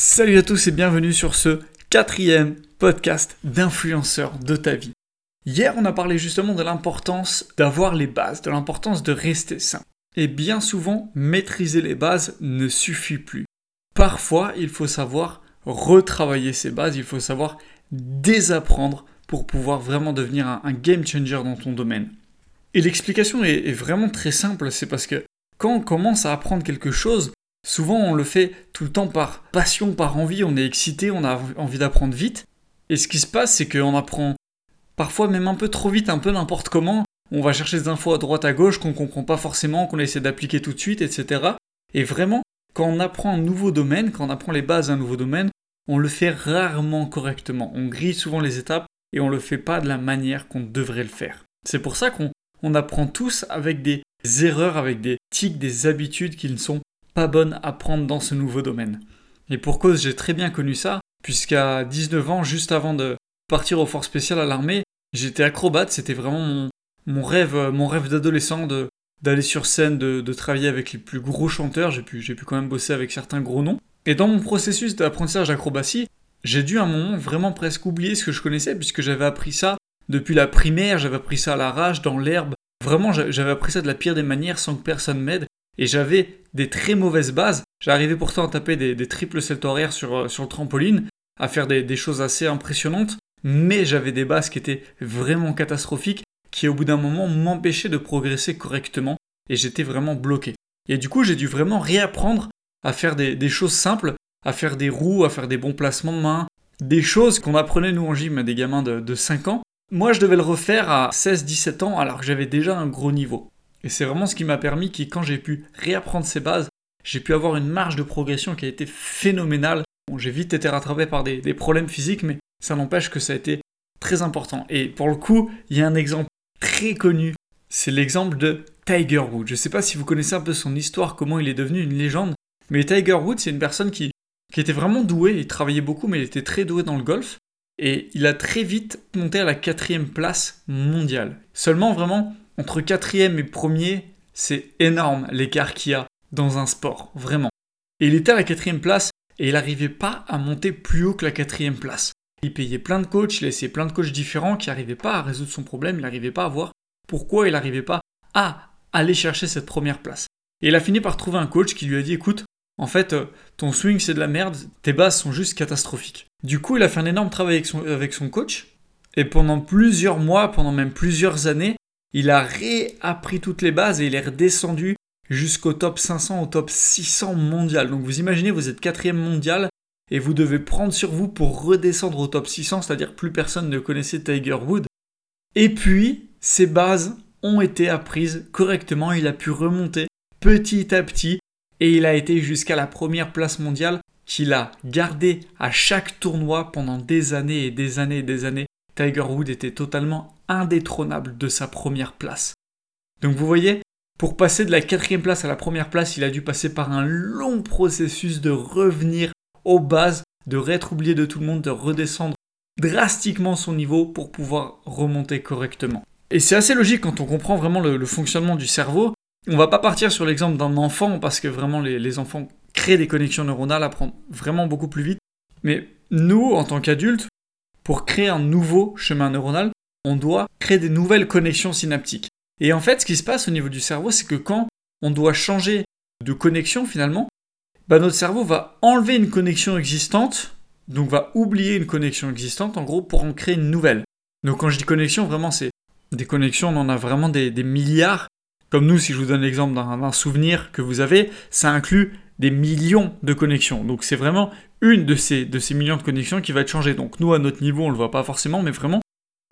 Salut à tous et bienvenue sur ce quatrième podcast d'influenceur de ta vie. Hier, on a parlé justement de l'importance d'avoir les bases, de l'importance de rester sain. Et bien souvent, maîtriser les bases ne suffit plus. Parfois, il faut savoir retravailler ces bases, il faut savoir désapprendre pour pouvoir vraiment devenir un, game changer dans ton domaine. Et l'explication est vraiment très simple, c'est parce que quand on commence à apprendre quelque chose, Souvent, on le fait tout le temps par passion, par envie, on est excité, on a envie d'apprendre vite. Et ce qui se passe, c'est qu'on apprend parfois même un peu trop vite, un peu n'importe comment. On va chercher des infos à droite à gauche qu'on comprend pas forcément, qu'on essaie d'appliquer tout de suite, etc. Et vraiment, quand on apprend un nouveau domaine, quand on apprend les bases d'un nouveau domaine, on le fait rarement correctement. On grille souvent les étapes et on le fait pas de la manière qu'on devrait le faire. C'est pour ça qu'on apprend tous avec des erreurs, avec des tics, des habitudes qui ne sont bonne à prendre dans ce nouveau domaine. Et pour cause, j'ai très bien connu ça, puisqu'à 19 ans, juste avant de partir au fort spécial à l'armée, j'étais acrobate, c'était vraiment mon, rêve, mon rêve d'adolescent de, d'aller sur scène, de, travailler avec les plus gros chanteurs, j'ai pu, pu quand même bosser avec certains gros noms. Et dans mon processus d'apprentissage d'acrobatie, j'ai dû à un moment vraiment presque oublier ce que je connaissais, puisque j'avais appris ça depuis la primaire, j'avais appris ça à l'arrache, dans l'herbe. Vraiment, j'avais appris ça de la pire des manières sans que personne m'aide et j'avais des très mauvaises bases. J'arrivais pourtant à taper des, triples saltos arrière sur, euh, sur le trampoline, à faire des, choses assez impressionnantes, mais j'avais des bases qui étaient vraiment catastrophiques, qui au bout d'un moment m'empêchaient de progresser correctement, et j'étais vraiment bloqué. Et du coup, j'ai dû vraiment réapprendre à faire des, choses simples, à faire des roues, à faire des bons placements de main, des choses qu'on apprenait nous en gym à des gamins de, de 5 ans. Moi, je devais le refaire à 16-17 ans alors que j'avais déjà un gros niveau. Et c'est vraiment ce qui m'a permis que quand j'ai pu réapprendre ces bases, j'ai pu avoir une marge de progression qui a été phénoménale. Bon, j'ai vite été rattrapé par des, problèmes physiques, mais ça n'empêche que ça a été très important. Et pour le coup, il y a un exemple très connu. C'est l'exemple de Tiger Woods. Je ne sais pas si vous connaissez un peu son histoire, comment il est devenu une légende, mais Tiger Woods, c'est une personne qui, qui était vraiment douée, il travaillait beaucoup, mais il était très doué dans le golf. Et il a très vite monté à la quatrième place mondiale. Seulement, vraiment, entre quatrième et premier, c'est énorme l'écart qu'il y a dans un sport, vraiment. Et il était à la quatrième place et il n'arrivait pas à monter plus haut que la quatrième place. Il payait plein de coachs, il a essayé plein de coachs différents qui n'arrivaient pas à résoudre son problème, il n'arrivait pas à voir pourquoi il n'arrivait pas à aller chercher cette première place. Et il a fini par trouver un coach qui lui a dit écoute, en fait, euh, ton swing c'est de la merde, tes bases sont juste catastrophiques. Du coup, il a fait un énorme travail avec son, avec son coach, et pendant plusieurs mois, pendant même plusieurs années, il a réappris toutes les bases et il est redescendu jusqu'au top 500, au top 600 mondial. Donc vous imaginez, vous êtes quatrième mondial et vous devez prendre sur vous pour redescendre au top 600, c'est-à-dire plus personne ne connaissait Tiger Wood. Et puis, ces bases ont été apprises correctement, il a pu remonter petit à petit et il a été jusqu'à la première place mondiale qu'il a gardé à chaque tournoi pendant des années et des années et des années. Tiger Wood était totalement indétrônable de sa première place. Donc vous voyez, pour passer de la quatrième place à la première place, il a dû passer par un long processus de revenir aux bases, de réêtre oublié de tout le monde, de redescendre drastiquement son niveau pour pouvoir remonter correctement. Et c'est assez logique quand on comprend vraiment le, fonctionnement du cerveau. On va pas partir sur l'exemple d'un enfant parce que vraiment les, les enfants créent des connexions neuronales, apprennent vraiment beaucoup plus vite. Mais nous, en tant qu'adultes, pour créer un nouveau chemin neuronal, on doit créer des nouvelles connexions synaptiques. Et en fait, ce qui se passe au niveau du cerveau, c'est que quand on doit changer de connexion finalement, bah, notre cerveau va enlever une connexion existante, donc va oublier une connexion existante en gros pour en créer une nouvelle. Donc quand je dis connexion, vraiment c'est des connexions, on en a vraiment des, milliards. Comme nous, si je vous donne l'exemple d'un souvenir que vous avez, ça inclut des millions de connexions. Donc c'est vraiment une de ces, de ces millions de connexions qui va être changée. Donc nous, à notre niveau, on ne le voit pas forcément, mais vraiment,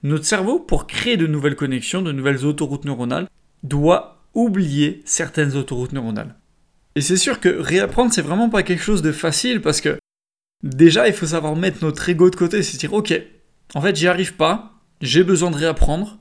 notre cerveau, pour créer de nouvelles connexions, de nouvelles autoroutes neuronales, doit oublier certaines autoroutes neuronales. Et c'est sûr que réapprendre, c'est vraiment pas quelque chose de facile parce que déjà, il faut savoir mettre notre ego de côté, c'est dire, ok, en fait, j'y arrive pas, j'ai besoin de réapprendre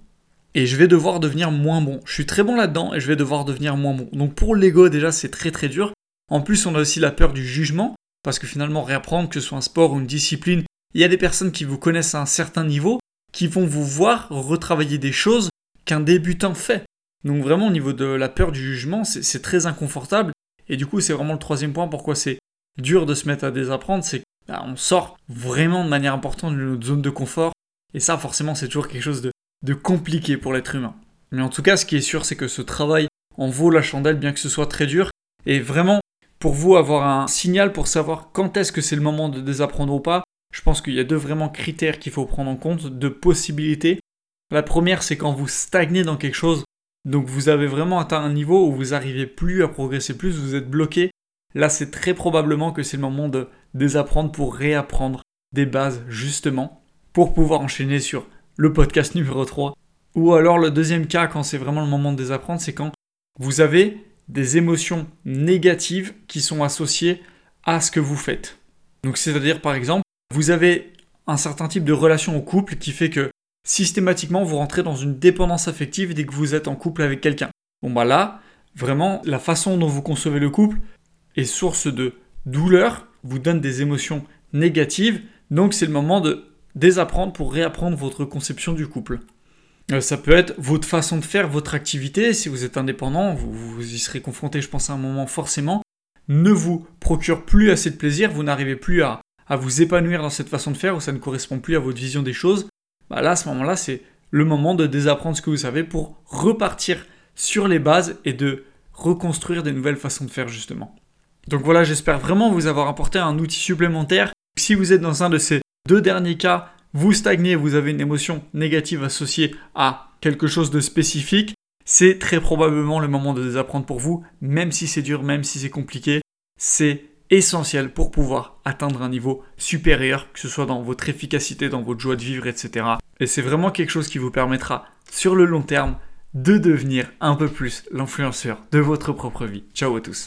et je vais devoir devenir moins bon. Je suis très bon là-dedans et je vais devoir devenir moins bon. Donc pour l'ego, déjà, c'est très très dur. En plus, on a aussi la peur du jugement parce que finalement, réapprendre, que ce soit un sport ou une discipline, il y a des personnes qui vous connaissent à un certain niveau qui vont vous voir retravailler des choses qu'un débutant fait. Donc vraiment au niveau de la peur du jugement, c'est très inconfortable. Et du coup, c'est vraiment le troisième point pourquoi c'est dur de se mettre à désapprendre, c'est qu'on sort vraiment de manière importante de notre zone de confort. Et ça, forcément, c'est toujours quelque chose de, de compliqué pour l'être humain. Mais en tout cas, ce qui est sûr, c'est que ce travail en vaut la chandelle, bien que ce soit très dur. Et vraiment, pour vous avoir un signal pour savoir quand est-ce que c'est le moment de désapprendre ou pas, je pense qu'il y a deux vraiment critères qu'il faut prendre en compte, deux possibilités. La première, c'est quand vous stagnez dans quelque chose, donc vous avez vraiment atteint un niveau où vous n'arrivez plus à progresser plus, vous êtes bloqué. Là, c'est très probablement que c'est le moment de désapprendre pour réapprendre des bases, justement, pour pouvoir enchaîner sur le podcast numéro 3. Ou alors le deuxième cas, quand c'est vraiment le moment de désapprendre, c'est quand vous avez des émotions négatives qui sont associées à ce que vous faites. Donc c'est-à-dire par exemple, vous avez un certain type de relation au couple qui fait que systématiquement vous rentrez dans une dépendance affective dès que vous êtes en couple avec quelqu'un. Bon bah là, vraiment, la façon dont vous concevez le couple est source de douleur, vous donne des émotions négatives, donc c'est le moment de désapprendre pour réapprendre votre conception du couple. Euh, ça peut être votre façon de faire, votre activité. Si vous êtes indépendant, vous, y serez confronté, je pense, à un moment forcément. Ne vous procure plus assez de plaisir, vous n'arrivez plus à, vous épanouir dans cette façon de faire ou ça ne correspond plus à votre vision des choses. Bah là, à ce moment-là, c'est le moment de désapprendre ce que vous savez pour repartir sur les bases et de reconstruire des nouvelles façons de faire justement. Donc voilà, j'espère vraiment vous avoir apporté un outil supplémentaire. Si vous êtes dans un de ces deux derniers cas, vous stagnez, vous avez une émotion négative associée à quelque chose de spécifique, c'est très probablement le moment de désapprendre pour vous, même si c'est dur, même si c'est compliqué. C'est essentiel pour pouvoir atteindre un niveau supérieur, que ce soit dans votre efficacité, dans votre joie de vivre, etc. Et c'est vraiment quelque chose qui vous permettra, sur le long terme, de devenir un peu plus l'influenceur de votre propre vie. Ciao à tous